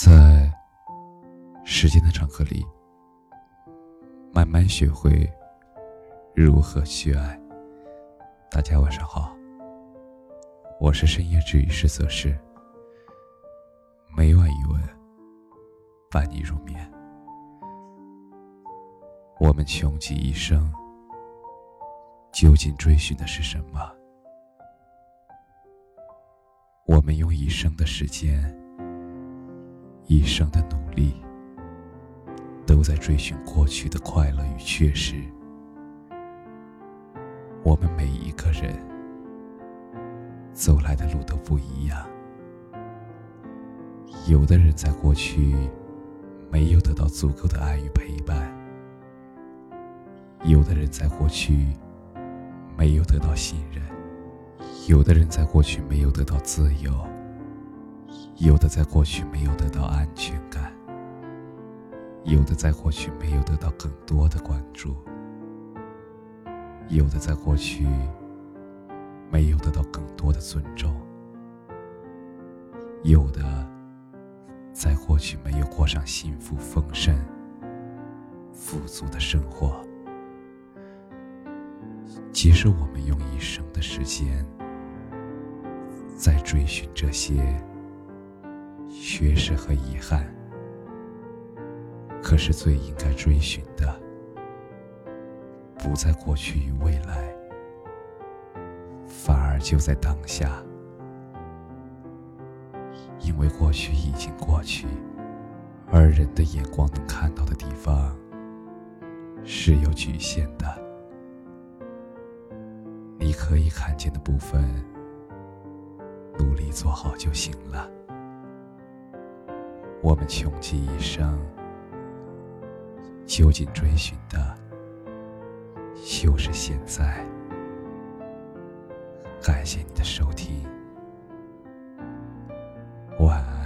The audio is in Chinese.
在时间的长河里，慢慢学会如何去爱。大家晚上好，我是深夜治愈师则是，每晚一问，伴你入眠。我们穷极一生，究竟追寻的是什么？我们用一生的时间。一生的努力，都在追寻过去的快乐与缺失。我们每一个人走来的路都不一样。有的人在过去没有得到足够的爱与陪伴，有的人在过去没有得到信任，有的人在过去没有得到自由。有的在过去没有得到安全感，有的在过去没有得到更多的关注，有的在过去没有得到更多的尊重，有的在过去没有过上幸福、丰盛、富足的生活。即使我们用一生的时间在追寻这些。缺失和遗憾，可是最应该追寻的，不在过去与未来，反而就在当下。因为过去已经过去，而人的眼光能看到的地方是有局限的。你可以看见的部分，努力做好就行了。我们穷极一生，究竟追寻的，就是现在。感谢你的收听，晚安。